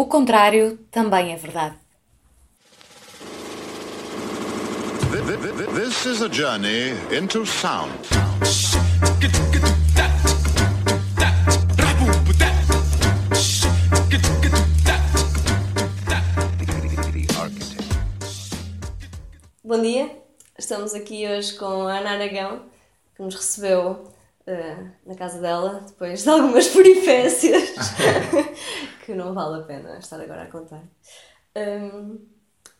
O contrário também é verdade. This is a journey into sound. Bom dia, estamos aqui hoje com a Ana Aragão, que nos recebeu uh, na casa dela, depois de algumas peripécias que não vale a pena estar agora a contar. Um,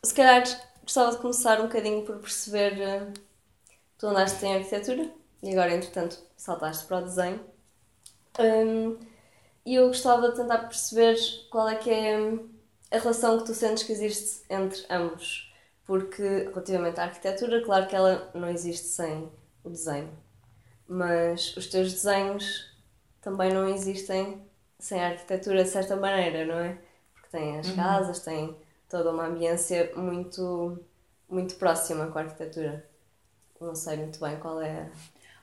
se calhar gostava de começar um bocadinho por perceber. Uh, tu andaste em arquitetura e agora, entretanto, saltaste para o desenho. Um, e eu gostava de tentar perceber qual é que é a relação que tu sentes que existe entre ambos porque relativamente à arquitetura, claro que ela não existe sem o desenho, mas os teus desenhos também não existem sem a arquitetura de certa maneira, não é? Porque tem as uhum. casas, tem toda uma ambiência muito, muito próxima com a arquitetura. Não sei muito bem qual é.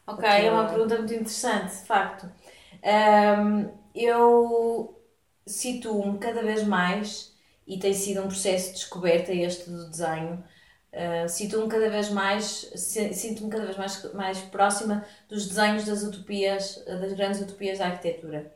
Ok, é uma pergunta muito interessante, de facto. Um, eu situo-me cada vez mais e tem sido um processo de descoberta este do desenho. Uh, sinto-me cada vez mais sinto-me cada vez mais mais próxima dos desenhos das utopias das grandes utopias da arquitetura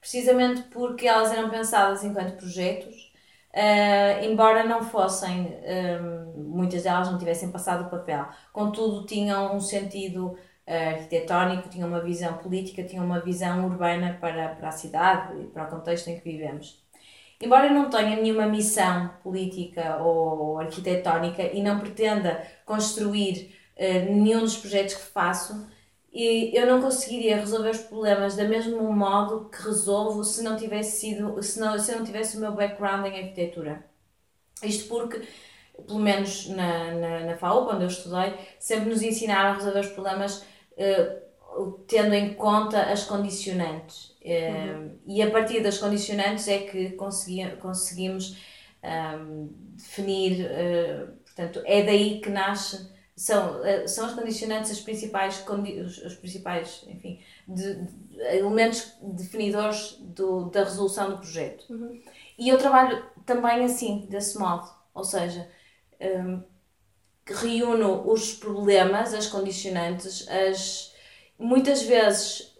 precisamente porque elas eram pensadas enquanto projetos uh, embora não fossem ah, muitas delas não tivessem passado o papel. Contudo tinham um sentido uh, arquitetónico tinham uma visão política tinham uma visão urbana para para a cidade e para o contexto em que vivemos. Embora eu não tenha nenhuma missão política ou arquitetónica e não pretenda construir nenhum dos projetos que faço, e eu não conseguiria resolver os problemas da mesmo modo que resolvo se não tivesse sido se não, se não tivesse o meu background em arquitetura. Isto porque, pelo menos na, na, na FAO, quando eu estudei, sempre nos ensinaram a resolver os problemas uh, tendo em conta as condicionantes. Uhum. E a partir das condicionantes é que consegui, conseguimos um, definir, uh, portanto, é daí que nasce, são, uh, são as condicionantes as principais, os, principais enfim, de, de, elementos definidores do, da resolução do projeto. Uhum. E eu trabalho também assim, desse modo, ou seja, um, reúno os problemas, as condicionantes, as muitas vezes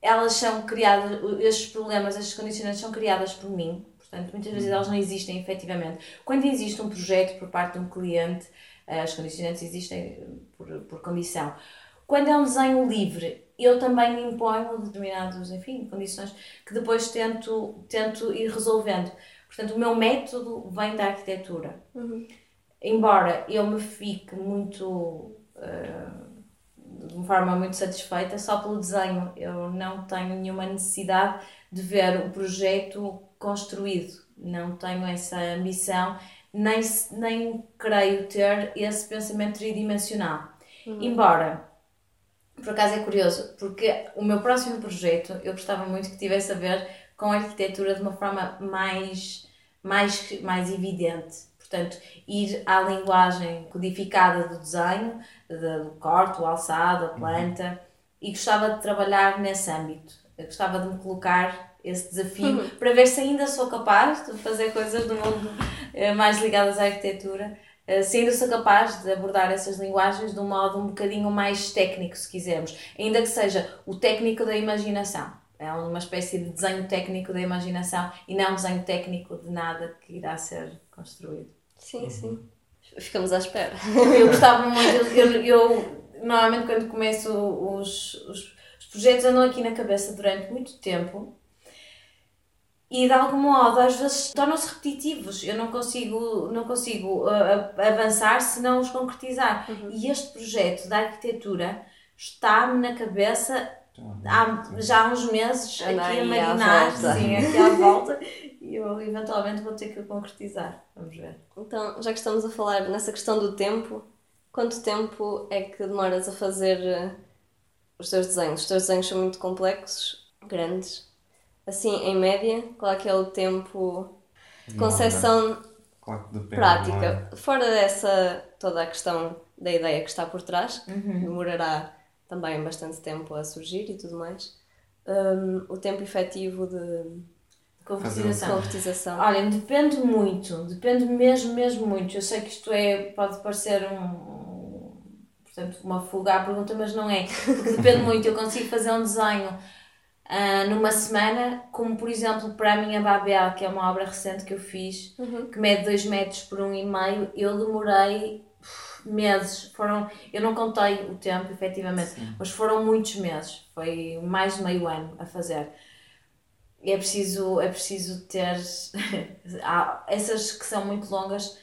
elas são criadas, estes problemas, estas condicionantes são criadas por mim, portanto, muitas vezes elas não existem efetivamente. Quando existe um projeto por parte de um cliente, eh, as condicionantes existem por, por condição. Quando é um desenho livre, eu também me imponho determinadas, enfim, condições que depois tento, tento ir resolvendo. Portanto, o meu método vem da arquitetura. Uhum. Embora eu me fique muito. Uh, de uma forma muito satisfeita só pelo desenho. Eu não tenho nenhuma necessidade de ver o projeto construído. Não tenho essa ambição, nem, nem creio ter esse pensamento tridimensional. Uhum. Embora, por acaso é curioso, porque o meu próximo projeto eu gostava muito que tivesse a ver com a arquitetura de uma forma mais, mais, mais evidente Portanto, ir à linguagem codificada do desenho, do corte, o alçado, a planta, uhum. e gostava de trabalhar nesse âmbito. Eu gostava de me colocar esse desafio uhum. para ver se ainda sou capaz de fazer coisas do mundo eh, mais ligadas à arquitetura, eh, se ainda sou capaz de abordar essas linguagens de um modo um bocadinho mais técnico, se quisermos, ainda que seja o técnico da imaginação. É uma espécie de desenho técnico da imaginação e não um desenho técnico de nada que irá ser construído. Sim, uhum. sim. Ficamos à espera. Eu gostava muito, eu, eu normalmente quando começo os, os, os projetos andam aqui na cabeça durante muito tempo e de algum modo às vezes tornam-se repetitivos. Eu não consigo, não consigo uh, avançar se não os concretizar. Uhum. E este projeto da arquitetura está-me na cabeça há já há uns meses aqui a marinar, sim, aqui à volta e eu eventualmente vou ter que o concretizar. Vamos ver. Então, já que estamos a falar nessa questão do tempo, quanto tempo é que demoras a fazer eh, os teus desenhos? Os teus desenhos são muito complexos, grandes. Assim, em média, qual é que é o tempo de concepção claro prática? Fora dessa toda a questão da ideia que está por trás, uhum. demorará também bastante tempo a surgir e tudo mais. Um, o tempo efetivo de Concretização. Concretização. Olha, depende muito, depende mesmo, mesmo muito. Eu sei que isto é, pode parecer um, portanto, uma fuga à pergunta, mas não é. Porque depende muito. Eu consigo fazer um desenho uh, numa semana, como por exemplo para a minha Babel, que é uma obra recente que eu fiz, Uhum. que mede 2 metros por 1,5 um e meio, eu demorei uf, meses. Foram, eu não contei o tempo, efetivamente, mas foram muitos meses. Foi mais de meio ano a fazer. É preciso, é preciso ter. essas que são muito longas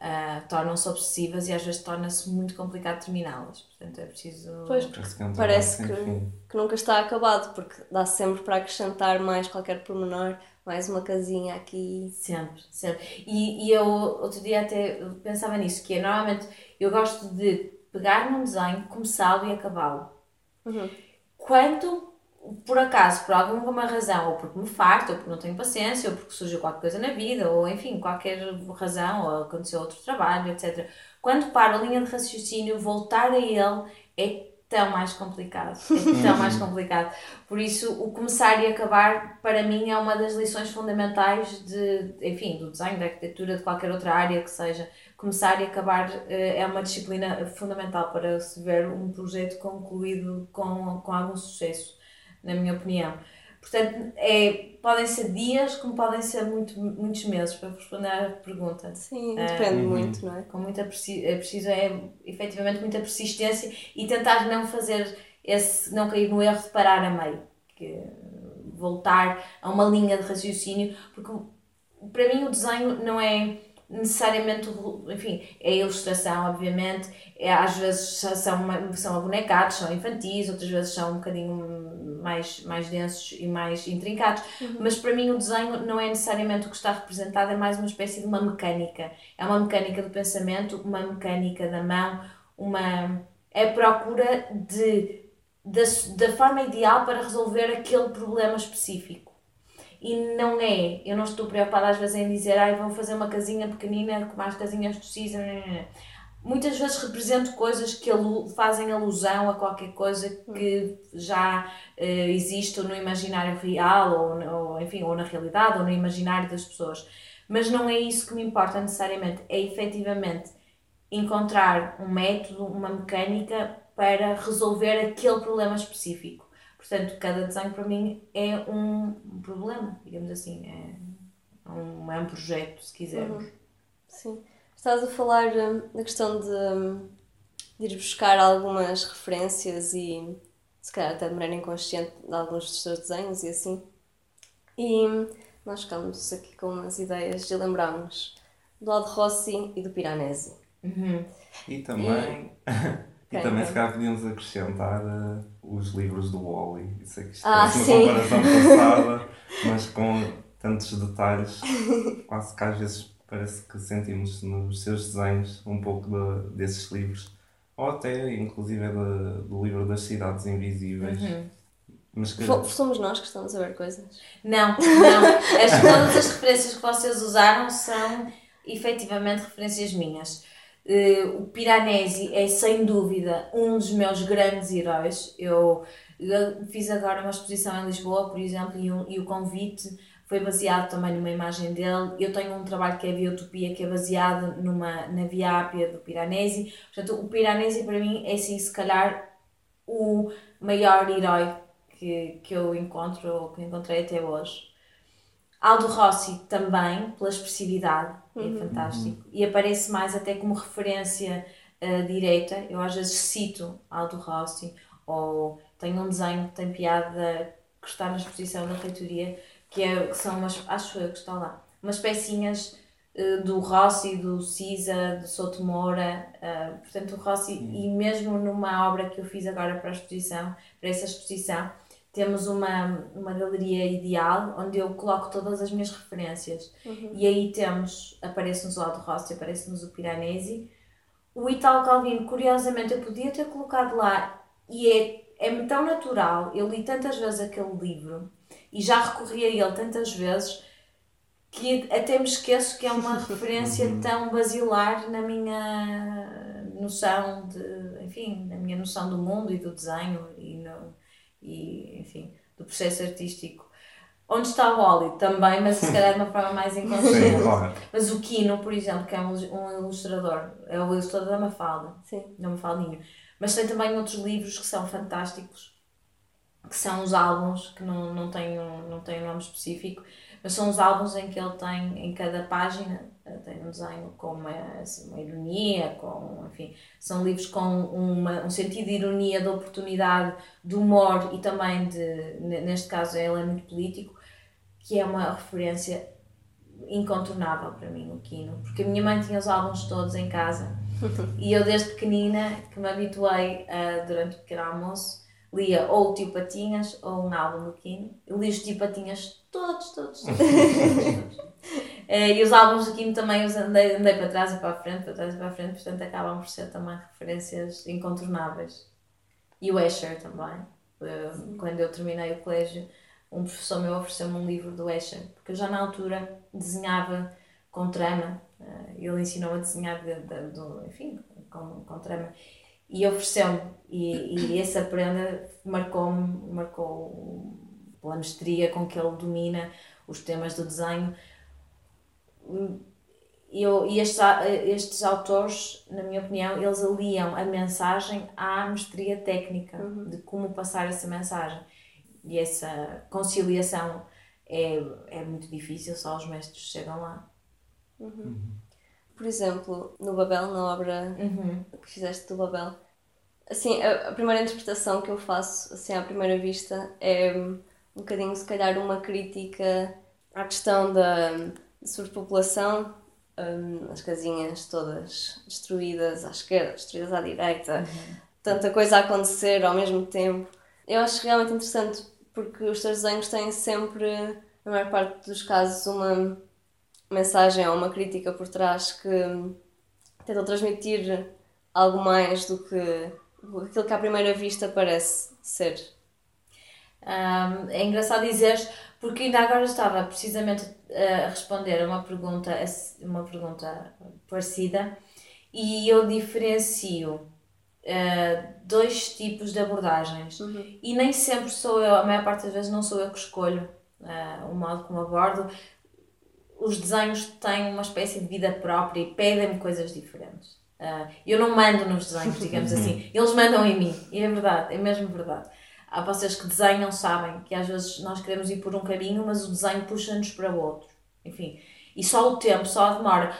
ah, tornam-se obsessivas e às vezes torna-se muito complicado terminá-las. Portanto, é preciso. Pois, Parece que parece que, que nunca está acabado, porque dá sempre para acrescentar mais qualquer pormenor, mais uma casinha aqui. Sempre, sempre. E, e eu outro dia até pensava nisso, que é normalmente eu gosto de pegar num desenho, começá-lo e acabá-lo. Uhum. Quando, por acaso, por alguma razão, ou porque me farto, ou porque não tenho paciência, ou porque surgiu qualquer coisa na vida, ou enfim, qualquer razão, ou aconteceu outro trabalho, etc. Quando paro a linha de raciocínio, voltar a ele é tão mais complicado. É tão mais complicado. Por isso, o começar e acabar, para mim, é uma das lições fundamentais de, enfim, do design, da arquitetura, de qualquer outra área que seja. Começar e acabar eh, é uma disciplina fundamental para se ver um projeto concluído com, com algum sucesso, na minha opinião. Portanto, é, podem ser dias, como podem ser muito, muitos meses, para responder à pergunta. Sim, depende Uhum. muito, não é? Com muita é preciso é efetivamente muita persistência e tentar não fazer esse, não cair no erro de parar a meio, que voltar a uma linha de raciocínio, porque para mim o desenho não é necessariamente, enfim, é a ilustração, obviamente, é, às vezes são, são abonecados, são infantis, outras vezes são um bocadinho mais, mais densos e mais intrincados, mas para mim o desenho não é necessariamente o que está representado, é mais uma espécie de uma mecânica, é uma mecânica do pensamento, uma mecânica da mão, uma é a procura de, da, da forma ideal para resolver aquele problema específico. E não é, eu não estou preocupada às vezes em dizer, ai, vou fazer uma casinha pequenina com mais casinhas precisas. Muitas vezes represento coisas que alu- fazem alusão a qualquer coisa que já eh, existe no imaginário real, ou, ou, enfim, ou na realidade, ou no imaginário das pessoas. Mas não é isso que me importa necessariamente, é efetivamente encontrar um método, uma mecânica para resolver aquele problema específico. Portanto, cada desenho para mim é um problema, digamos assim, é um, é um projeto, se quisermos. Sim. Estás a falar hum, da questão de, hum, de ir buscar algumas referências e se calhar até de maneira inconsciente de alguns dos teus desenhos e assim. E hum, nós ficámos aqui com umas ideias e lembrámos do Aldo Rossi e do Piranesi. E também, e Ok, também ok. se calhar podíamos acrescentar eh, os livros do Wally. Eu sei que isto Ah, parece sim. uma comparação passada, mas com tantos detalhes, quase que às vezes parece que sentimos nos seus desenhos um pouco de- desses livros. Ou até, inclusive, é de- do livro das cidades invisíveis. Mas que, Somos nós que estamos a ver coisas. Não, não. As, todas as referências que vocês usaram são efetivamente referências minhas. Eh, o Piranesi é sem dúvida um dos meus grandes heróis. Eu, eu fiz agora uma exposição em Lisboa, por exemplo, e, um- e o convite foi baseado também numa imagem dele. Eu tenho um trabalho que é a Biotopia, que é baseado numa, na Via Ápia do Piranesi. Portanto, o Piranesi para mim é sim, se calhar, o maior herói que, que eu encontro, ou que encontrei até hoje. Aldo Rossi também, pela expressividade, é fantástico. E aparece mais até como referência uh, direta. Eu às vezes cito Aldo Rossi, ou tenho um desenho que tem piada que está na exposição da reitoria, que, é, que são umas, acho eu que está lá, umas pecinhas uh, do Rossi, do Cisa, do Souto Moura, uh, portanto o Rossi, e mesmo numa obra que eu fiz agora para a exposição, para essa exposição, temos uma, uma galeria ideal onde eu coloco todas as minhas referências. E aí temos, aparece-nos o Aldo Rossi, aparece-nos o Piranesi. O Italo Calvino, curiosamente, eu podia ter colocado lá e é, é tão natural. Eu li tantas vezes aquele livro e já recorri a ele tantas vezes que até me esqueço que é uma referência tão basilar na minha noção de, enfim, na minha noção do mundo e do desenho e, no, e enfim, do processo artístico. Onde está o Wally? Também, mas se calhar de uma forma mais inconsciente. Sim, claro. Mas o Kino, por exemplo, que é um, um ilustrador, é o ilustrador da Mafalda, Sim. da Mafaldinho. Mas tem também outros livros que são fantásticos, que são os álbuns, que não, não, têm um, não têm um nome específico, mas são os álbuns em que ele tem, em cada página, eh, tem um desenho com uma, assim, uma ironia, com, enfim, são livros com uma, um sentido de ironia, de oportunidade, de humor e também de, ne- neste caso ele é muito político, que é uma referência incontornável para mim, o Kino, porque a minha mãe tinha os álbuns todos em casa e eu desde pequenina que me habituei a, durante o pequeno almoço, lia ou o Tio Patinhas ou um álbum do Kino. Eu li os Tio Patinhas todos, todos, todos. todos. Eh, e os álbuns do Kino também os andei, andei para trás e para a frente, para trás e para a frente, portanto acabam por ser também referências incontornáveis. E o Escher também. Eh, Quando eu terminei o colégio, um professor meu ofereceu-me um livro do Escher, porque eu já na altura desenhava com trama, eh, ele ensinou a desenhar, de, de- do, enfim, com, com trama, e ofereceu-me, e, e essa prenda marcou-me, marcou pela mestria com que ele domina os temas do desenho. Eu, e estes, a- estes autores, na minha opinião, eles aliam a mensagem à mestria técnica de como passar essa mensagem. E essa conciliação é, é muito difícil, só os mestres chegam lá. Por exemplo, no Babel, na obra Uhum. que fizeste do Babel, assim, a, a primeira interpretação que eu faço, assim, à primeira vista, é um bocadinho, se calhar, uma crítica à questão da, da superpopulação, hum, as casinhas todas destruídas à esquerda, destruídas à direita, tanta coisa a acontecer ao mesmo tempo. Eu acho realmente interessante porque os teus desenhos têm sempre, na maior parte dos casos, uma mensagem ou uma crítica por trás que tentam transmitir algo mais do que aquilo que à primeira vista parece ser. Um, é engraçado dizeres, porque ainda agora estava precisamente uh, a responder a uma pergunta, uma pergunta parecida e eu diferencio uh, dois tipos de abordagens e nem sempre sou eu, a maior parte das vezes não sou eu que escolho uh, o modo como abordo. Os desenhos têm uma espécie de vida própria e pedem-me coisas diferentes. Uh, eu não mando nos desenhos, digamos assim, eles mandam em mim, e é verdade, é mesmo verdade. Há vocês que desenham sabem que às vezes nós queremos ir por um caminho, mas o desenho puxa-nos para o outro. Enfim, e só o tempo, só a demora.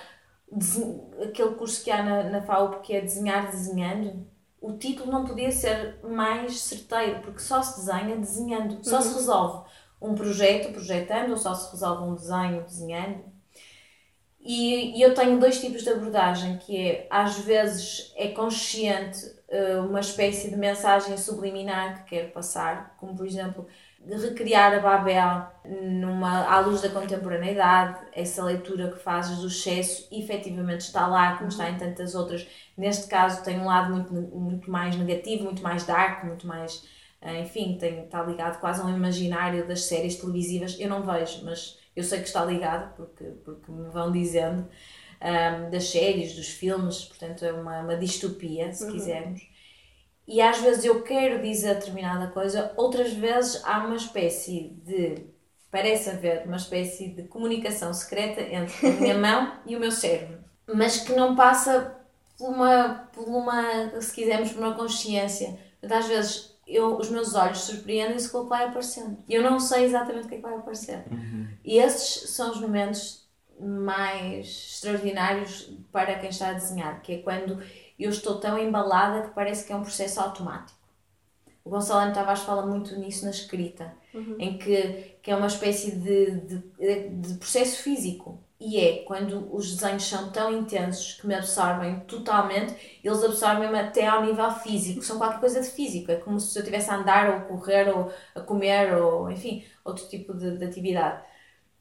Desen- Aquele curso que há na, na FAUP que é desenhar desenhando, o título não podia ser mais certeiro, porque só se desenha desenhando, só se resolve um projeto projetando, ou só se resolve um desenho desenhando. E, e eu tenho dois tipos de abordagem, que é, às vezes é consciente eh, uma espécie de mensagem subliminar que quero passar, como por exemplo, recriar a Babel numa, à luz da contemporaneidade, essa leitura que fazes do excesso efetivamente está lá, como está em tantas outras. Neste caso tem um lado muito, muito mais negativo, muito mais dark, muito mais, enfim, tem, está ligado quase a um imaginário das séries televisivas. Eu não vejo, mas eu sei que está ligado, porque, porque me vão dizendo, ahm, das séries, dos filmes, portanto é uma, uma distopia, se quisermos. E às vezes eu quero dizer determinada coisa, outras vezes há uma espécie de, parece haver uma espécie de comunicação secreta entre a minha mão e o meu cérebro, mas que não passa por uma, por uma se quisermos, por uma consciência. Portanto, às vezes eu, os meus olhos surpreendem-se com o que vai aparecendo. E eu não sei exatamente o que é que vai aparecer. E esses são os momentos mais extraordinários para quem está a desenhar, que é quando eu estou tão embalada que parece que é um processo automático. O Gonçalo. Tavares fala muito nisso na escrita, em que, que é uma espécie de, de, de processo físico. E é quando os desenhos são tão intensos que me absorvem totalmente, eles absorvem-me até ao nível físico, são qualquer coisa de físico. É como se eu estivesse a andar, ou a correr, ou a comer, ou enfim, outro tipo de, de atividade.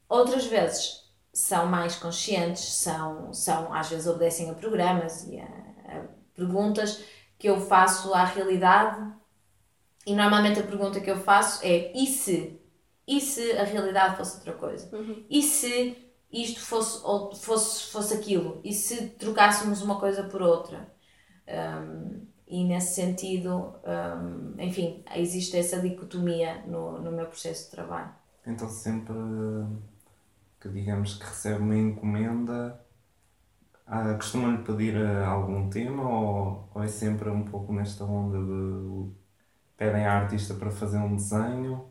Outras vezes são mais conscientes, são, são às vezes obedecem a programas e a, a perguntas que eu faço à realidade e normalmente a pergunta que eu faço é e se? E se a realidade fosse outra coisa? E se isto fosse, ou fosse, fosse aquilo? E se trocássemos uma coisa por outra? Um, e nesse sentido, um, enfim, existe essa dicotomia no, no meu processo de trabalho. Então sempre que digamos que recebe uma encomenda, ah, costuma-lhe pedir ah, algum tema ou, ou é sempre um pouco nesta onda de pedem à artista para fazer um desenho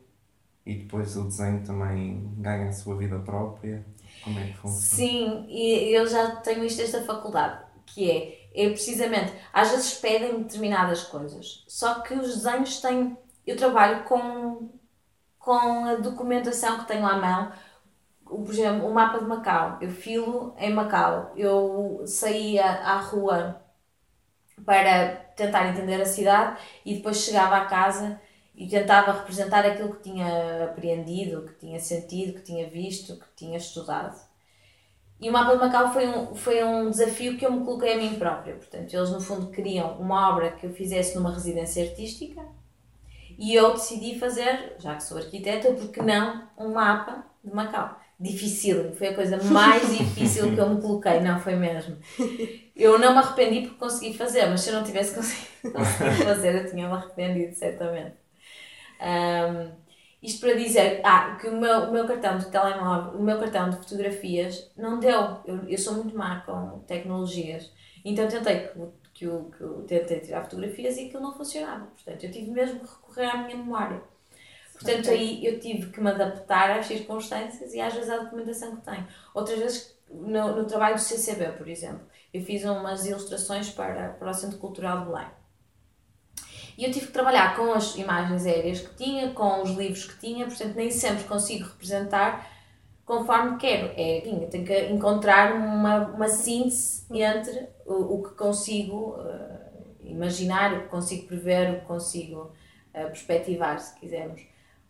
e depois o desenho também ganha a sua vida própria? Como é que funciona? Sim, e eu já tenho isto desta faculdade, que é, é precisamente, às vezes pedem determinadas coisas, só que os desenhos têm, eu trabalho com, com a documentação que tenho à mão, por exemplo, o mapa de Macau, eu filo em Macau, eu saía à rua para tentar entender a cidade e depois chegava à casa e tentava representar aquilo que tinha aprendido, que tinha sentido, que tinha visto, que tinha estudado. E o mapa de Macau foi um, foi um desafio que eu me coloquei a mim própria. Portanto, eles no fundo queriam uma obra que eu fizesse numa residência artística e eu decidi fazer, já que sou arquiteta, porque não um mapa de Macau difícil, foi a coisa mais difícil que eu me coloquei, não foi mesmo. Eu não me arrependi porque consegui fazer, mas se eu não tivesse conseguido fazer, eu tinha-me arrependido, certamente. Um, isto para dizer ah, que o meu, o meu cartão de telemóvel, o meu cartão de fotografias não deu. Eu, eu sou muito má com tecnologias, então tentei que, eu, que eu tentei tirar fotografias e aquilo não funcionava. Portanto, eu tive mesmo que recorrer à minha memória. Portanto, aí eu tive que me adaptar às circunstâncias e às vezes à documentação que tenho. Outras vezes, no, no trabalho do CCB, por exemplo, eu fiz umas ilustrações para, para o Centro Cultural de Belém. E eu tive que trabalhar com as imagens aéreas que tinha, com os livros que tinha, portanto, nem sempre consigo representar conforme quero. É, eu tenho que encontrar uma, uma síntese entre o, o que consigo uh, imaginar, o que consigo prever, o que consigo uh, perspectivar, se quisermos.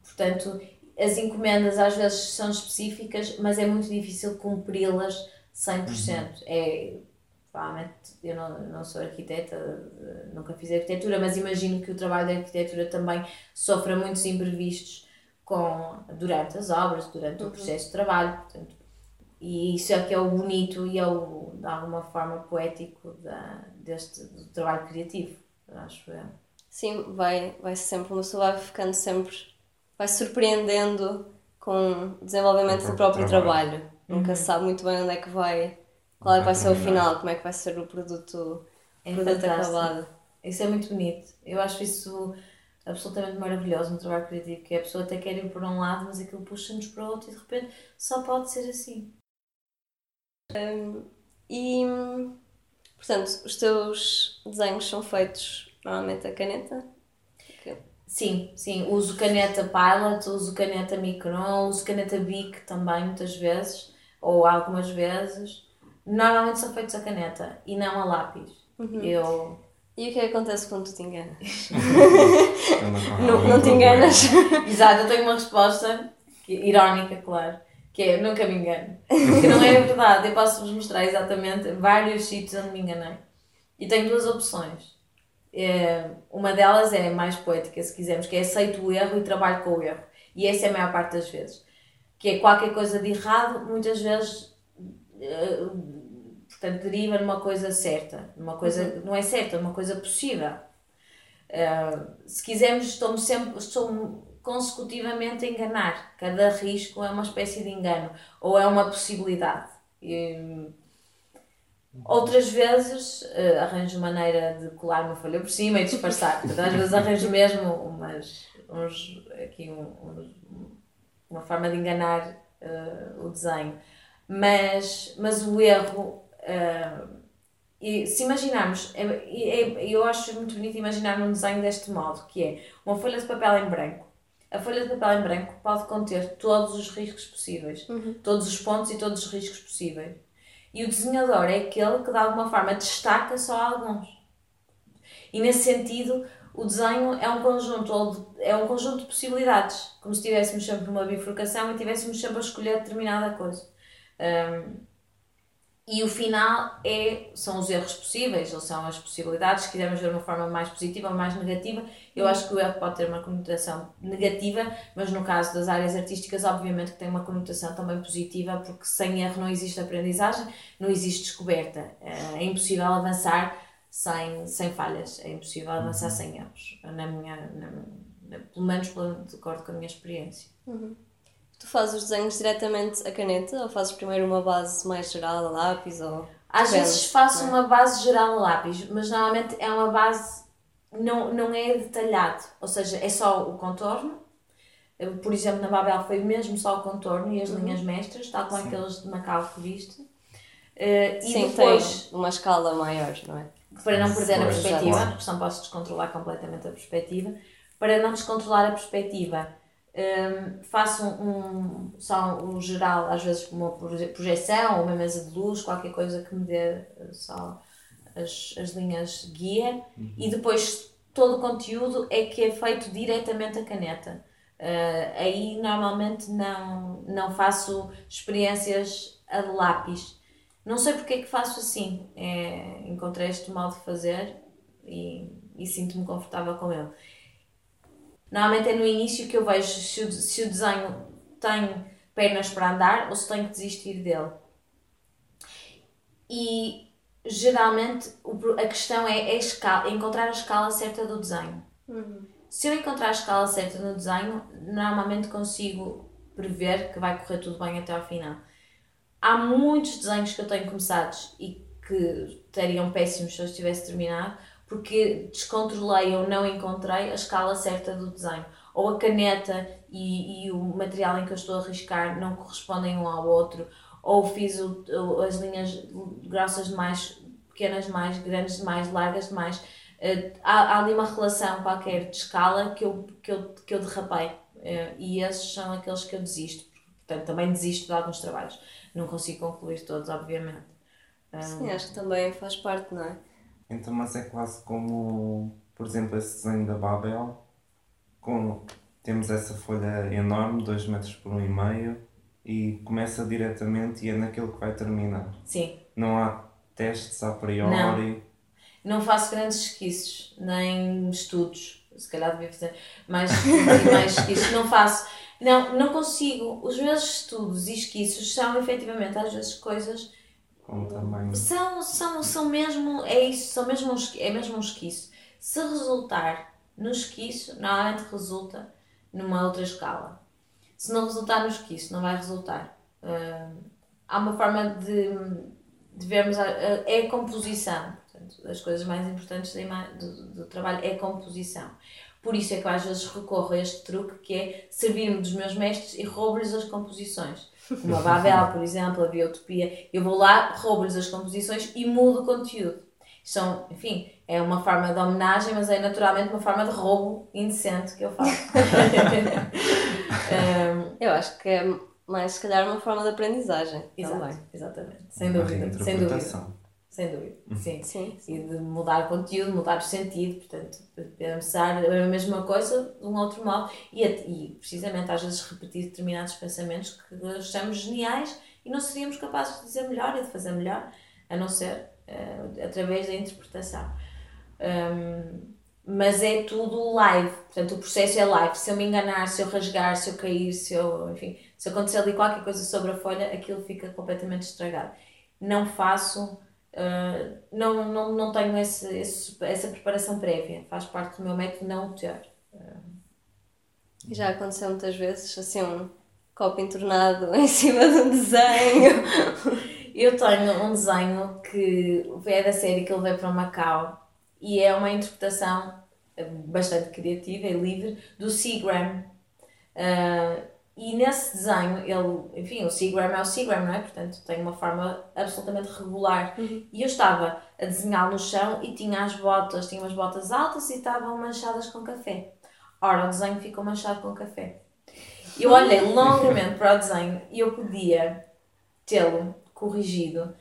Portanto, as encomendas às vezes são específicas, mas é muito difícil cumpri-las 100%. Uhum. É, provavelmente, eu não, não sou arquiteta, nunca fiz arquitetura, mas imagino que o trabalho da arquitetura também sofra muitos imprevistos com, durante as obras, durante uhum. o processo de trabalho. Portanto, e isso é que é o bonito e é o, de alguma forma, poético da, deste do trabalho criativo, acho eu. Sim, vai, vai sempre, uma pessoa vai ficando sempre vai surpreendendo com o desenvolvimento do próprio trabalho. trabalho. Uhum. Nunca se sabe muito bem onde é que vai, qual é que vai ser o final, como é que vai ser o produto, é produto acabado. Isso é muito bonito. Eu acho isso absolutamente maravilhoso no trabalho criativo, que a pessoa até quer ir por um lado, mas aquilo puxa-nos para o outro e de repente só pode ser assim. Um, e, portanto, os teus desenhos são feitos normalmente a caneta? Sim, sim. Uso caneta Pilot, uso caneta Micron, uso caneta Bic também, muitas vezes, ou algumas vezes. Normalmente são feitos a caneta e não a lápis. Uhum. Eu... E o que é que acontece quando tu te enganas? não, não te enganas? Exato, eu tenho uma resposta irónica, claro, que é nunca me engano. Que não é verdade, eu posso vos mostrar exatamente vários sítios onde me enganei. E tenho duas opções é, uma delas é mais poética, se quisermos, que é aceito o erro e trabalho com o erro. E essa é a maior parte das vezes. Que é qualquer coisa de errado, muitas vezes, uh, portanto, deriva numa coisa certa. Numa coisa, uhum. não é certa, uma coisa possível. Uh, se quisermos, estou sempre, estou consecutivamente a enganar. Cada risco é uma espécie de engano, ou é uma possibilidade. E, Outras vezes uh, arranjo maneira de colar uma folha por cima e disfarçar. Portanto, às vezes arranjo mesmo umas, uns, aqui um, um, uma forma de enganar uh, o desenho. Mas, mas o erro, uh, e, se imaginarmos, é, é, eu acho muito bonito imaginar um desenho deste modo, que é uma folha de papel em branco. A folha de papel em branco pode conter todos os riscos possíveis, uhum. todos os pontos e todos os riscos possíveis e o desenhador é aquele que de alguma forma destaca só alguns. E nesse sentido, o desenho é um conjunto, é um conjunto de possibilidades, como se tivéssemos sempre uma bifurcação e tivéssemos sempre a escolher determinada coisa. Um, e o final é, são os erros possíveis, ou são as possibilidades, se quisermos ver de uma forma mais positiva ou mais negativa, eu acho que o erro pode ter uma conotação negativa, mas no caso das áreas artísticas, obviamente que tem uma conotação também positiva, porque sem erro não existe aprendizagem, não existe descoberta. É impossível avançar sem, sem falhas, é impossível avançar sem erros, na minha, na, na, pelo menos de acordo com a minha experiência. Uhum. Tu fazes os desenhos diretamente a caneta ou fazes primeiro uma base mais geral a lápis ou... Às Depende, vezes faço é? uma base geral a lápis, mas normalmente é uma base, não, não é detalhado, ou seja, é só o contorno. Por exemplo, na Babel foi mesmo só o contorno e as Uhum. linhas mestras, tal como aqueles de Macau que viste. E Sim, depois, tem uma escala maior, não é? para não perder a perspectiva, porque senão posso descontrolar completamente a perspectiva, para não descontrolar a perspectiva, hum, faço um, só um geral, às vezes uma proje- projeção ou uma mesa de luz, qualquer coisa que me dê eh, só as, as linhas guia e depois todo o conteúdo é que é feito diretamente a caneta. Eh, aí normalmente não, não faço experiências a lápis. Não sei porque é que faço assim. É, encontrei este modo de fazer e, e sinto-me confortável com ele. Normalmente é no início que eu vejo se o, se o desenho tem pernas para andar ou se tenho que desistir dele. E geralmente a questão é, é a escala, encontrar a escala certa do desenho. Se eu encontrar a escala certa no desenho, normalmente consigo prever que vai correr tudo bem até ao final. Há muitos desenhos que eu tenho começados e que estariam péssimos se eu estivesse terminado, porque descontrolei ou não encontrei a escala certa do desenho. Ou a caneta e, e o material em que eu estou a riscar não correspondem um ao outro, ou fiz o- as linhas grossas demais, pequenas demais, grandes demais, largas demais. Eh, há, há ali uma relação qualquer de escala que eu, que eu, que eu derrapei. Eh, e esses são aqueles que eu desisto. Portanto, também desisto de alguns trabalhos. Não consigo concluir todos, obviamente. Sim, acho que também faz parte, não é? Então, mas é quase como, por exemplo, esse desenho da Babel, com, temos essa folha enorme, 2 metros por 1,5 e começa diretamente e é naquilo que vai terminar. Sim. Não há testes a priori. Não faço grandes esquiços, nem estudos. Se calhar devia fazer mais, mais esquiços. Não faço. Não, não consigo. Os meus estudos e esquiços são efetivamente às vezes coisas. São, são, são mesmo. É isso, são mesmo um, é mesmo um esquiço. Se resultar no esquiço, normalmente resulta numa outra escala. Se não resultar no esquiço, não vai resultar. Hum, há uma forma de, de vermos. A, a- é a composição. Portanto, as coisas mais importantes do, do trabalho é a composição. Por isso é que eu às vezes recorro a este truque que é servir-me dos meus mestres e roubo-lhes as composições. Como a Babel, por exemplo, a Biotopia. Eu vou lá, roubo-lhes as composições e mudo o conteúdo. São, enfim, é uma forma de homenagem, mas é naturalmente uma forma de roubo indecente que eu faço. Um, Eu acho que é mais, se calhar, uma forma de aprendizagem Exato, também. exatamente. Sem Uma dúvida, sem dúvida. Sem dúvida, sim. Sim, E de mudar o conteúdo, mudar o sentido, portanto, pensar a mesma coisa de um outro modo e, e precisamente às vezes repetir determinados pensamentos que achamos geniais e não seríamos capazes de dizer melhor e de fazer melhor, a não ser eh, através da interpretação. Um, mas é tudo live, portanto o processo é live. Se eu me enganar, se eu rasgar, se eu cair, se eu, enfim, se acontecer ali qualquer coisa sobre a folha, aquilo fica completamente estragado. Não faço, uh, não, não, não tenho esse, esse, essa preparação prévia, faz parte do meu método não o ter. E já aconteceu muitas vezes, assim, um copo entornado em cima de um desenho. Eu tenho um desenho que é da série que ele veio para Macau e é uma interpretação bastante criativa e livre do Seagram. Ah, e nesse desenho, ele, enfim, o Seagram é o Seagram, não é? Portanto, tem uma forma absolutamente regular. E eu estava a desenhar no chão e tinha as botas, tinha umas botas altas e estavam manchadas com café. Ora, o desenho ficou manchado com café. Eu olhei longamente para o desenho e eu podia tê-lo corrigido,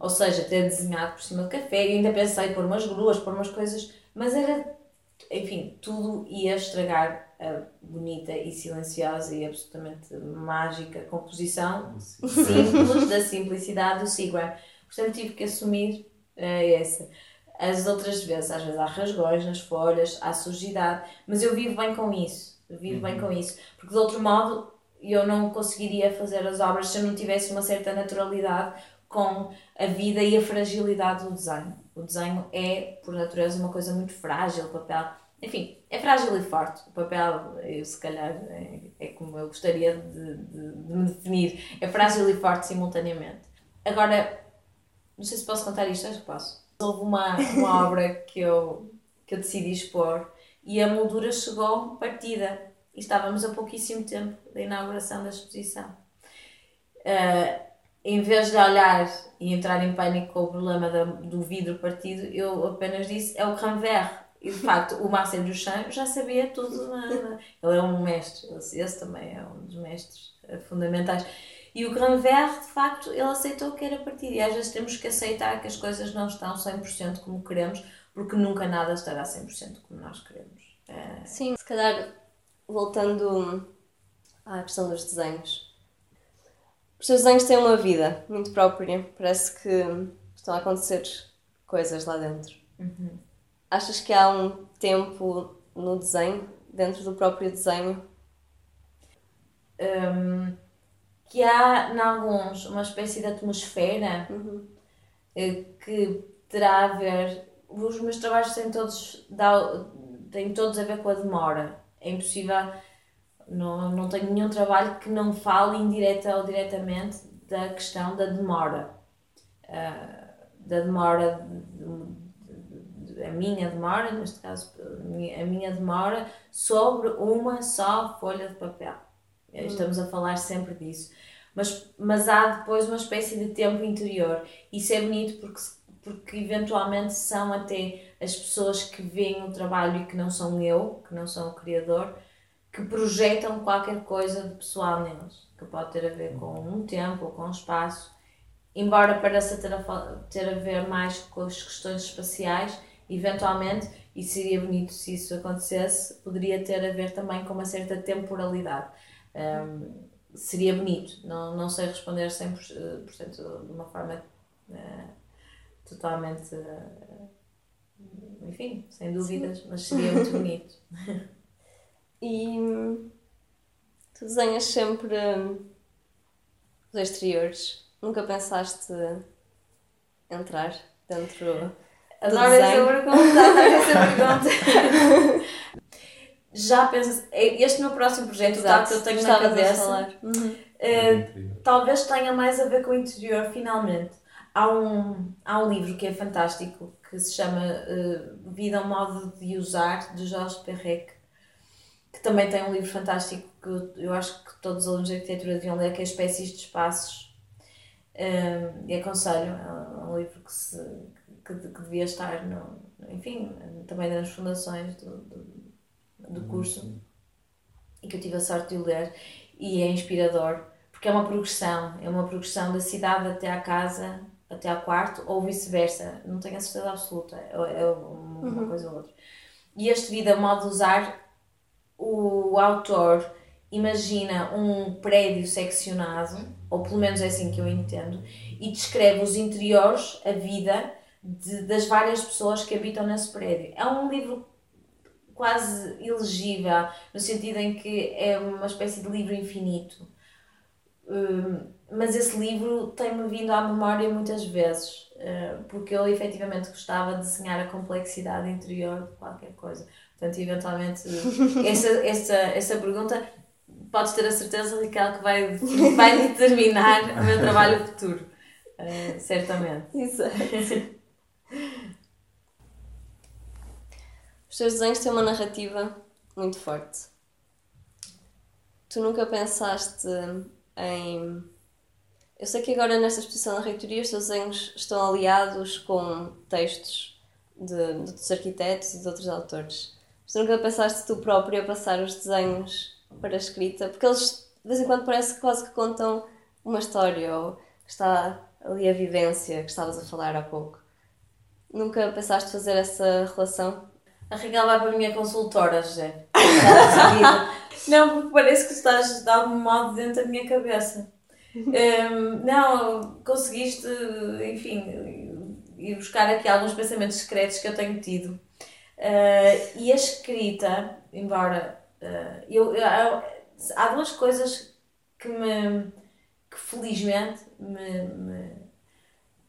ou seja, ter desenhado por cima do café. Eu ainda pensei pôr umas gruas, pôr umas coisas, mas era, enfim, tudo ia estragar a bonita e silenciosa e absolutamente mágica composição simples da simplicidade do Seagram. Portanto, tive que assumir eh, essa. As outras vezes, às vezes há rasgões nas folhas, há sujidade, mas eu vivo bem com isso. Eu vivo bem com isso. Porque de outro modo eu não conseguiria fazer as obras se eu não tivesse uma certa naturalidade com a vida e a fragilidade do desenho. O desenho é, por natureza, uma coisa muito frágil, o papel enfim, é frágil e forte. O papel, eu, se calhar, é, é como eu gostaria de, de, de, me definir. É frágil e forte simultaneamente. Agora, não sei se posso contar isto, acho que posso. Houve uma, uma obra que eu, que eu decidi expor e a moldura chegou partida. E estávamos a pouquíssimo tempo da inauguração da exposição. Uh, em vez de olhar e entrar em pânico com o problema do vidro partido, eu apenas disse é o Ranver. E de facto, o Marcel Duchamp já sabia tudo. Na, na, ele é um mestre, esse também é um dos mestres eh, fundamentais. E o Granvert, de facto, ele aceitou que era partido. E às vezes temos que aceitar que as coisas não estão 100% como queremos, porque nunca nada estará 100% como nós queremos. É... Sim, se calhar, voltando à questão dos desenhos. Os teus desenhos têm uma vida muito própria. Parece que estão a acontecer coisas lá dentro. Uhum. Achas que há um tempo no desenho, dentro do próprio desenho? Um, que há, em alguns, uma espécie de atmosfera uhum. Eh, que terá a ver. Os meus trabalhos têm todos, têm todos a ver com a demora. É impossível. Não, não tenho nenhum trabalho que não fale indireta ou diretamente da questão da demora. Uh, da demora de, a minha demora, neste caso a minha demora, sobre uma só folha de papel. Hum. Estamos a falar sempre disso. Mas, mas há depois uma espécie de tempo interior. Isso é bonito porque, porque eventualmente são até as pessoas que veem o trabalho e que não são eu, que não são o criador, que projetam qualquer coisa de pessoal neles, que pode ter a ver com um tempo ou com um espaço. Embora pareça ter a, ter a ver mais com as questões espaciais, eventualmente, e seria bonito se isso acontecesse, poderia ter a ver também com uma certa temporalidade. Um, seria bonito, não, não sei responder 100% de uma forma uh, totalmente. Uh, enfim, sem dúvidas, Sim. mas seria muito bonito. e tu desenhas sempre os exteriores. Nunca pensaste entrar dentro Adoro essa pergunta, adoro essa pergunta. Já penso, é, este meu próximo projeto, Exato, que eu tenho na cabeça, uhum. uh, talvez tenha mais a ver com o interior, finalmente. Há um, há um livro que é fantástico, que se chama uh, Vida, um modo de usar, de Jorge Perrec, que também tem um livro fantástico que eu acho que todos os alunos de arquitetura deviam ler, que é Espécies de Espaços. Uh, e aconselho, é um livro que se que, que devia estar, no, enfim, também nas fundações do, do, do uhum. curso e que eu tive a sorte de o ler e é inspirador porque é uma progressão, é uma progressão da cidade até à casa, até ao quarto ou vice-versa, não tenho a certeza absoluta, é, é uma uhum. coisa ou outra. E este Vida Modo de Usar, o autor imagina um prédio seccionado, ou pelo menos é assim que eu entendo, e descreve os interiores, a vida de, das várias pessoas que habitam nesse prédio. É um livro quase ilegível, no sentido em que é uma espécie de livro infinito. Um, mas esse livro tem-me vindo à memória muitas vezes, uh, porque eu efetivamente gostava de desenhar a complexidade interior de qualquer coisa. Portanto, eventualmente, essa, essa, essa pergunta podes ter a certeza, Raquel, que vai, vai determinar o meu trabalho futuro. Uh, certamente. Exato. Os teus desenhos têm uma narrativa muito forte. Tu nunca pensaste em. Eu sei que agora nesta exposição da reitoria os teus desenhos estão aliados com textos de, de outros arquitetos e de outros autores. Mas nunca pensaste tu próprio a passar os desenhos para a escrita? Porque eles de vez em quando parece que quase que contam uma história ou que está ali a vivência que estavas a falar há pouco. Nunca pensaste fazer essa relação? A Raquel vai para a minha consultora, José. não, porque parece que estás de algum modo dentro da minha cabeça. Um, não, conseguiste, enfim, ir buscar aqui alguns pensamentos secretos que eu tenho tido. Uh, e a escrita, embora uh, eu, eu, há duas coisas que me que felizmente me, me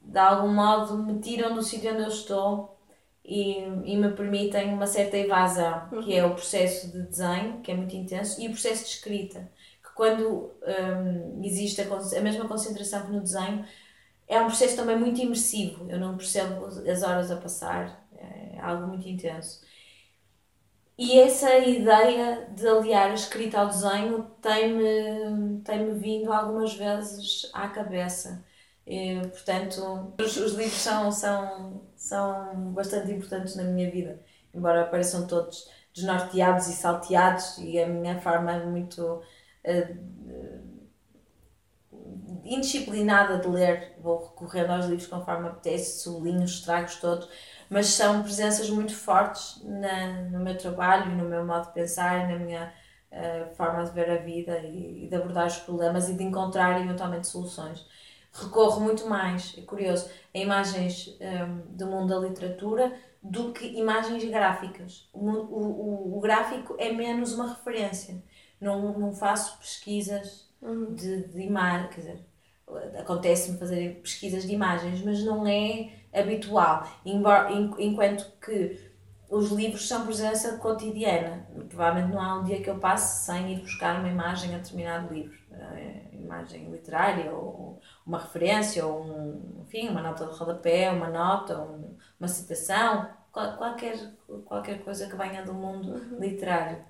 de algum modo me tiram do sítio onde eu estou e, e me permitem uma certa evasão, que é o processo de desenho, que é muito intenso, e o processo de escrita, que quando um, existe a, a mesma concentração que no desenho, é um processo também muito imersivo, eu não percebo as horas a passar, é algo muito intenso. E essa ideia de aliar a escrita ao desenho tem-me tem -me vindo algumas vezes à cabeça. E, portanto, os, os, livros são, são, são bastante importantes na minha vida, embora pareçam todos desnorteados e salteados, e a minha forma é muito uh, indisciplinada de ler. Vou recorrendo aos livros conforme apetece, sublinho os estragos todos, mas são presenças muito fortes na, no meu trabalho, no meu modo de pensar, na minha uh, forma de ver a vida e, e de abordar os problemas e de encontrar eventualmente soluções recorro muito mais, é curioso, a imagens um, do mundo da literatura do que imagens gráficas. O, o, o, gráfico é menos uma referência. Não, não faço pesquisas uhum. de, de imagem, dizer, acontece-me fazer pesquisas de imagens, mas não é habitual. Embora, enquanto que os livros são presença cotidiana. Provavelmente não há um dia que eu passe sem ir buscar uma imagem a determinado livro. É, imagem literária, ou uma referência, ou um, enfim, uma nota de rodapé, uma nota, um, uma citação, qualquer, qualquer coisa que venha do mundo uhum. literário.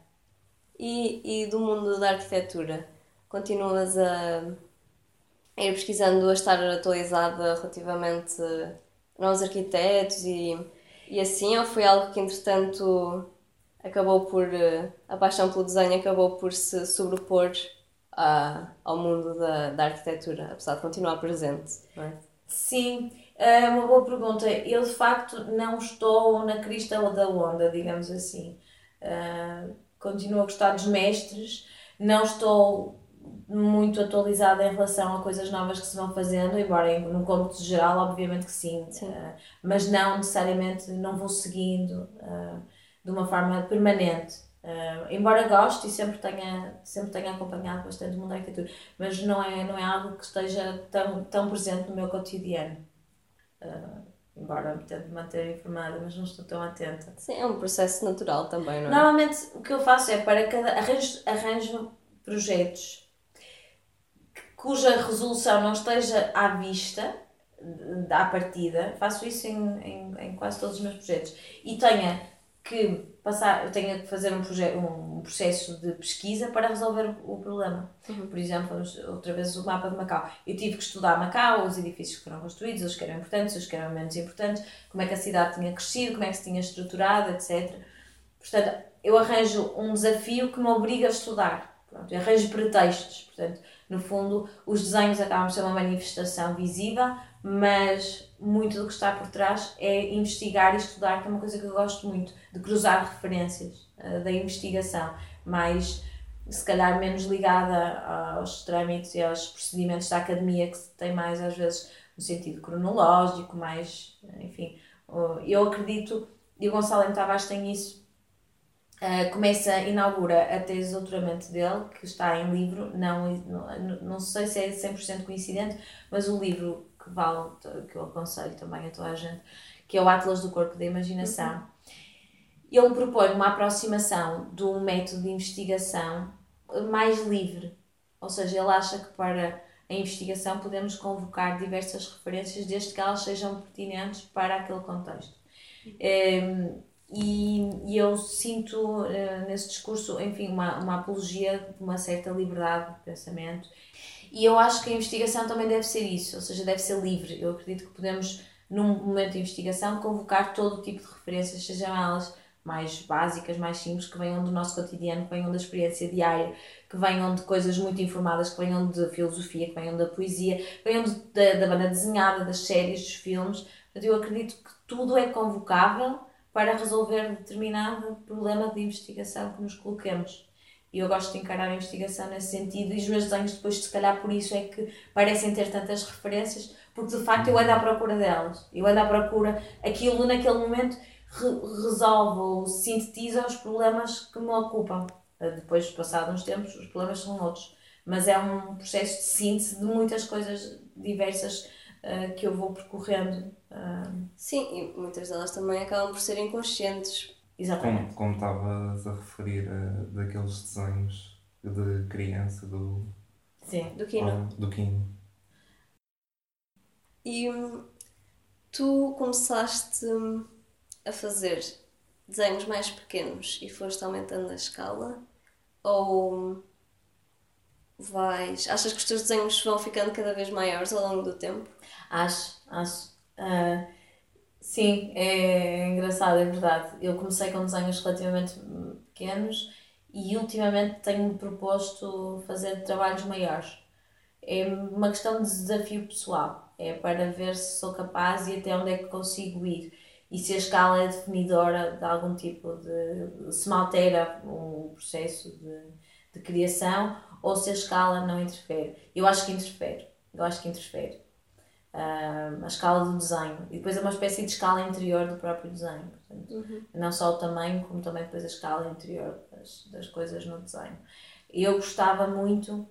E, e do mundo da arquitetura? Continuas a, a ir pesquisando, a estar atualizada relativamente novos arquitetos e, e assim, ou foi algo que entretanto acabou por. a paixão pelo desenho acabou por se sobrepor a, ao mundo da, da arquitetura, apesar de continuar presente, não é? Sim, é uma boa pergunta. Eu de facto não estou na crista da onda, digamos assim. Uh, continuo a gostar dos mestres, não estou muito atualizada em relação a coisas novas que se vão fazendo, embora no cômputo geral, obviamente que sim, sim. Uh, mas não necessariamente, não vou seguindo uh, de uma forma permanente. Uh, embora goste e sempre tenha, sempre tenha acompanhado bastante o mundo da arquitetura, mas não é, não é algo que esteja tão, tão presente no meu cotidiano. Embora me tente manter informada, mas não estou tão atenta. Sim, é um processo natural também, não é? Normalmente o que eu faço é para cada. arranjo, arranjo projetos cuja resolução não esteja à vista, à partida, faço isso em, em, em quase todos os meus projetos, e tenha que passar, eu tenho que fazer um, um processo de pesquisa para resolver o problema. Uhum. Por exemplo, outra vez o mapa de Macau. Eu tive que estudar Macau, os edifícios que foram construídos, os que eram importantes, os que eram menos importantes, como é que a cidade tinha crescido, como é que se tinha estruturado, etc. Portanto, eu arranjo um desafio que me obriga a estudar. Pronto, eu arranjo pretextos. Portanto, no fundo, os desenhos acabam por ser uma manifestação visível, mas muito do que está por trás é investigar e estudar, que é uma coisa que eu gosto muito, de cruzar referências uh, da investigação, mais se calhar menos ligada aos trâmites e aos procedimentos da academia, que tem mais às vezes no sentido cronológico, mais, enfim, eu acredito, e o Gonçalo M. Tavares tem isso, uh, começa, inaugura a tese de doutoramento dele, que está em livro, não, não, não sei se é 100% coincidente, mas o livro que vale, que eu aconselho também a toda a gente, que é o Atlas do Corpo da Imaginação. Uhum. Ele propõe uma aproximação de um método de investigação mais livre, ou seja, ele acha que para a investigação podemos convocar diversas referências desde que elas sejam pertinentes para aquele contexto. Um, ehm, e, e, eu sinto uh, nesse discurso, enfim, uma, uma apologia de uma certa liberdade de pensamento e eu acho que a investigação também deve ser isso, ou seja, deve ser livre. Eu acredito que podemos, num momento de investigação, convocar todo o tipo de referências, sejam elas mais básicas, mais simples, que venham do nosso cotidiano, que venham da experiência diária, que venham de coisas muito informadas, que venham de filosofia, que venham da poesia, que venham de, da, da banda desenhada, das séries, dos filmes. Eu acredito que tudo é convocável para resolver determinado problema de investigação que nos coloquemos. E eu gosto de encarar a investigação nesse sentido, e os meus desenhos, depois, se calhar, por isso é que parecem ter tantas referências, porque de facto eu ando à procura delas. Eu ando à procura, aquilo naquele momento re resolve ou sintetiza os problemas que me ocupam. Depois, passados uns tempos, os problemas são outros. Mas é um processo de síntese de muitas coisas diversas uh, que eu vou percorrendo. Sim, e muitas delas também acabam por ser inconscientes. Exatamente. Como, como estavas a referir uh, daqueles desenhos de criança do. Sim. Do Kino. do Kino. E hum, tu começaste hum, a fazer desenhos mais pequenos e foste aumentando a escala? Ou vais. Achas que os teus desenhos vão ficando cada vez maiores ao longo do tempo? Acho, acho. Uh, sim, é engraçado, é verdade. Eu comecei com desenhos relativamente pequenos e ultimamente tenho-me proposto fazer trabalhos maiores. É uma questão de desafio pessoal. É para ver se sou capaz e até onde é que consigo ir e se a escala é definidora de algum tipo de. se me altera o processo de, de criação ou se a escala não interfere. Eu acho que interfere. Eu acho que interfere. Uh, a escala do desenho. E depois é uma espécie de escala interior do próprio desenho. Portanto, uhum. Não só o tamanho, como também depois a escala interior das, das coisas no desenho. Eu gostava muito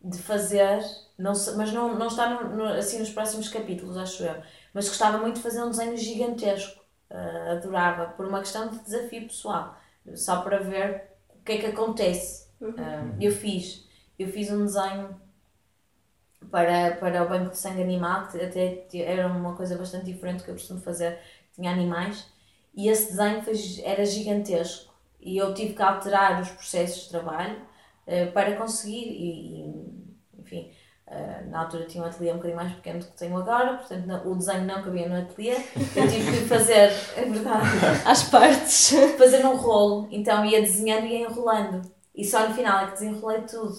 de fazer, não, mas não, não está no, no, assim nos próximos capítulos, acho eu mas gostava muito de fazer um desenho gigantesco. Uh, adorava, por uma questão de desafio pessoal, só para ver o que é que acontece. Uhum. Uh, eu fiz, eu fiz um desenho para, para o banco de sangue animal, que até era uma coisa bastante diferente do que eu costumo fazer, tinha animais, e esse desenho foi, era gigantesco. E eu tive que alterar os processos de trabalho uh, para conseguir, e, e enfim, Uh, na altura tinha um ateliê um bocadinho mais pequeno do que tenho agora, portanto não, o desenho não cabia no ateliê, eu tive que fazer, é verdade, às partes, fazer num rolo, então ia desenhando e ia enrolando, e só no final é que desenrolei tudo.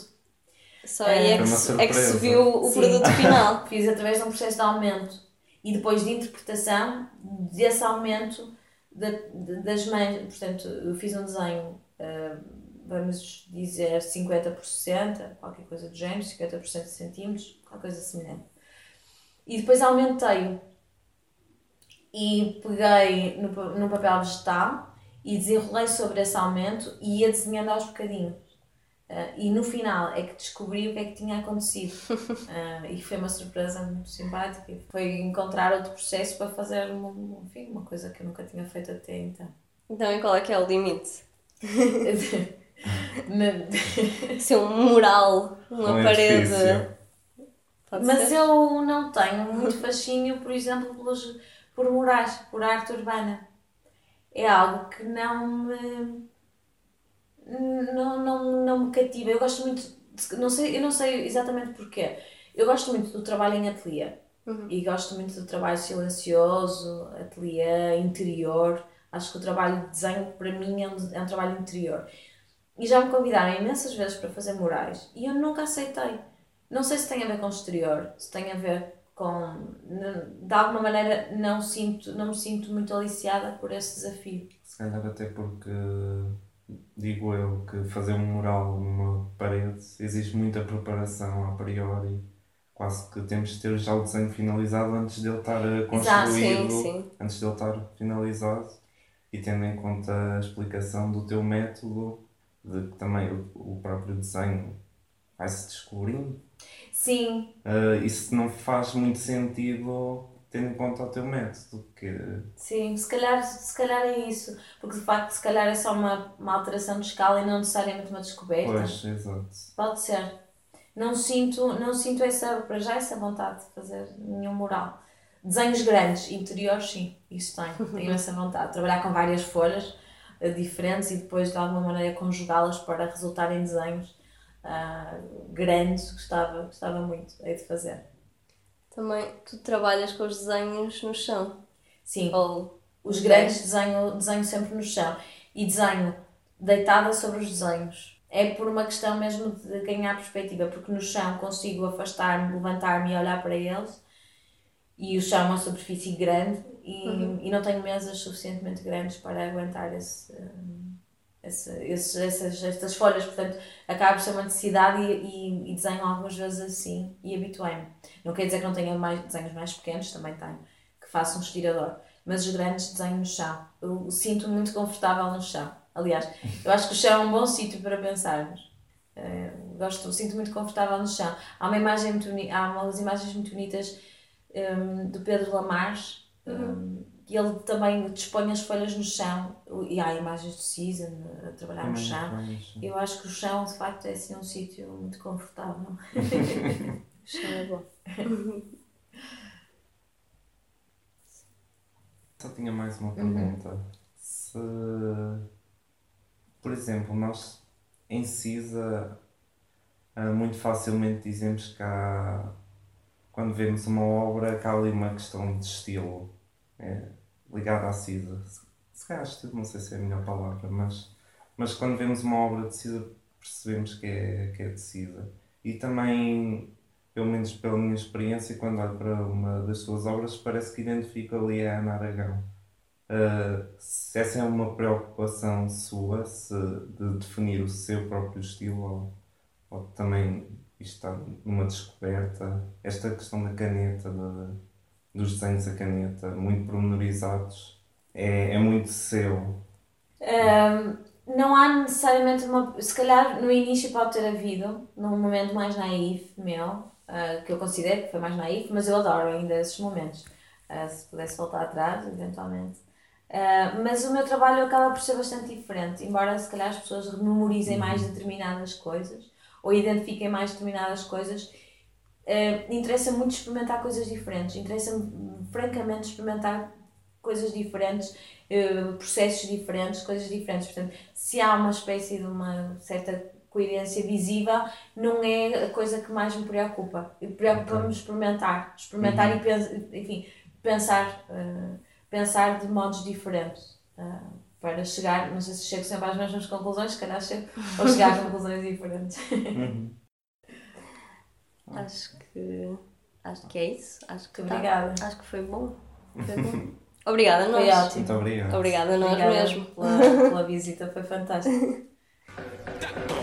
Só aí é, que, se, é que se viu o Sim. produto final. Fiz através de um processo de aumento e depois de interpretação desse aumento da, das mães, portanto eu fiz um desenho. Uh, vamos dizer 50%, qualquer coisa do género, 50% de centímetros, qualquer coisa semelhante. E depois aumentei-o e peguei no, no papel vegetal e desenrolei sobre esse aumento e ia desenhando aos bocadinhos. Uh, e no final é que descobri o que é que tinha acontecido. Uh, e foi uma surpresa muito simpática. Foi encontrar outro processo para fazer uma, enfim, uma coisa que eu nunca tinha feito até então. Então, e qual é que é o limite? Ser um mural, uma parede. Mas ser? eu não tenho muito fascínio, por exemplo, pelos, por murais, por arte urbana. É algo que não me. Não, não, não me cativa. Eu gosto muito. De, não sei, eu não sei exatamente porquê. Eu gosto muito do trabalho em ateliê. Uhum. E gosto muito do trabalho silencioso, ateliê, interior. Acho que o trabalho de desenho, para mim, é um, é um trabalho interior. E já me convidaram imensas vezes para fazer murais e eu nunca aceitei. Não sei se tem a ver com o exterior, se tem a ver com. De alguma maneira não, sinto, não me sinto muito aliciada por esse desafio. Se calhar até porque digo eu que fazer um mural numa parede exige muita preparação a priori. Quase que temos de ter já o desenho finalizado antes de ele estar construído, sim, sim. antes de ele estar finalizado e tendo em conta a explicação do teu método de que também o, próprio desenho vai-se descobrindo. Sim. Uh, isso não faz muito sentido tendo em conta o teu método. Que... Sim, se calhar, se calhar é isso. Porque de facto, se calhar é só uma, uma alteração de escala e não necessariamente uma descoberta. Pois, exato. Pode ser. Não sinto, não sinto essa, para já essa vontade de fazer nenhum mural. Desenhos grandes, interiores, sim, isso tenho. Tenho essa vontade. Trabalhar com várias folhas diferentes e depois de alguma maneira conjugá-las para resultar em desenhos uh, grandes, gostava, gostava muito aí de fazer. Também tu trabalhas com os desenhos no chão? Sim, Ou os grandes desenho, desenho sempre no chão e desenho deitada sobre os desenhos. É por uma questão mesmo de ganhar perspectiva, porque no chão consigo afastar-me, levantar-me e olhar para eles e o chão é uma superfície grande e, uhum. e não tenho mesas suficientemente grandes para aguentar esse, essas, estas folhas, portanto acaba por ser uma necessidade e, e, e desenho algumas vezes assim e habituei-me. Não quer dizer que não tenha mais, desenhos mais pequenos, também tenho, que faço um estirador, mas os grandes desenho no chão. Eu sinto-me muito confortável no chão. Aliás, eu acho que o chão é um bom sítio para pensarmos. Uh, gosto, sinto muito confortável no chão. Há uma imagem muito há umas imagens muito bonitas um, do Pedro Lamarche, um, e ele também dispõe as folhas no chão e há imagens de Season a trabalhar no chão. Eu acho que o chão, de facto, é assim um sítio muito confortável. o chão é bom. Só tinha mais uma pergunta. Uhum. Se, por exemplo, nós em CISA ah, muito facilmente dizemos que há, quando vemos uma obra, que há ali uma questão de estilo. É, ligada à CISA. Se calhar não sei se é a melhor palavra, mas, mas quando vemos uma obra de CISA percebemos que é, que é de CISA. E também, pelo menos pela minha experiência, quando olho para uma das suas obras, parece que identifico ali a Ana Aragão. Uh, se essa é uma preocupação sua, se, de definir o seu próprio estilo, ou, ou também está numa descoberta, esta questão da caneta, da, dos desenhos a caneta, muito pormenorizados, é, é muito seu. Um, não há necessariamente uma. Se calhar no início pode ter havido, num momento mais naif meu, uh, que eu considero que foi mais naif, mas eu adoro ainda esses momentos. Uh, se pudesse voltar atrás, eventualmente. Uh, mas o meu trabalho acaba por ser bastante diferente, embora se calhar as pessoas memorizem uhum. mais determinadas coisas ou identifiquem mais determinadas coisas, uh, interessa muito experimentar coisas diferentes, interessa-me francamente experimentar coisas diferentes, uh, processos diferentes, coisas diferentes. Portanto, se há uma espécie de uma certa coerência visível, não é a coisa que mais me preocupa. Preocupa-me experimentar, experimentar uhum. e enfim, pensar, uh, pensar de modos diferentes. Para chegar, não sei se chego sempre às mesmas conclusões, se calhar chego, ou chegar a conclusões diferentes. Uhum. Acho que acho que é isso. Acho que tá- obrigada. Tá, acho que foi bom. Foi bom. Obrigada nós. Ótimo. Muito obrigado. Obrigada nós obrigada mesmo. Pela, pela visita, foi fantástico.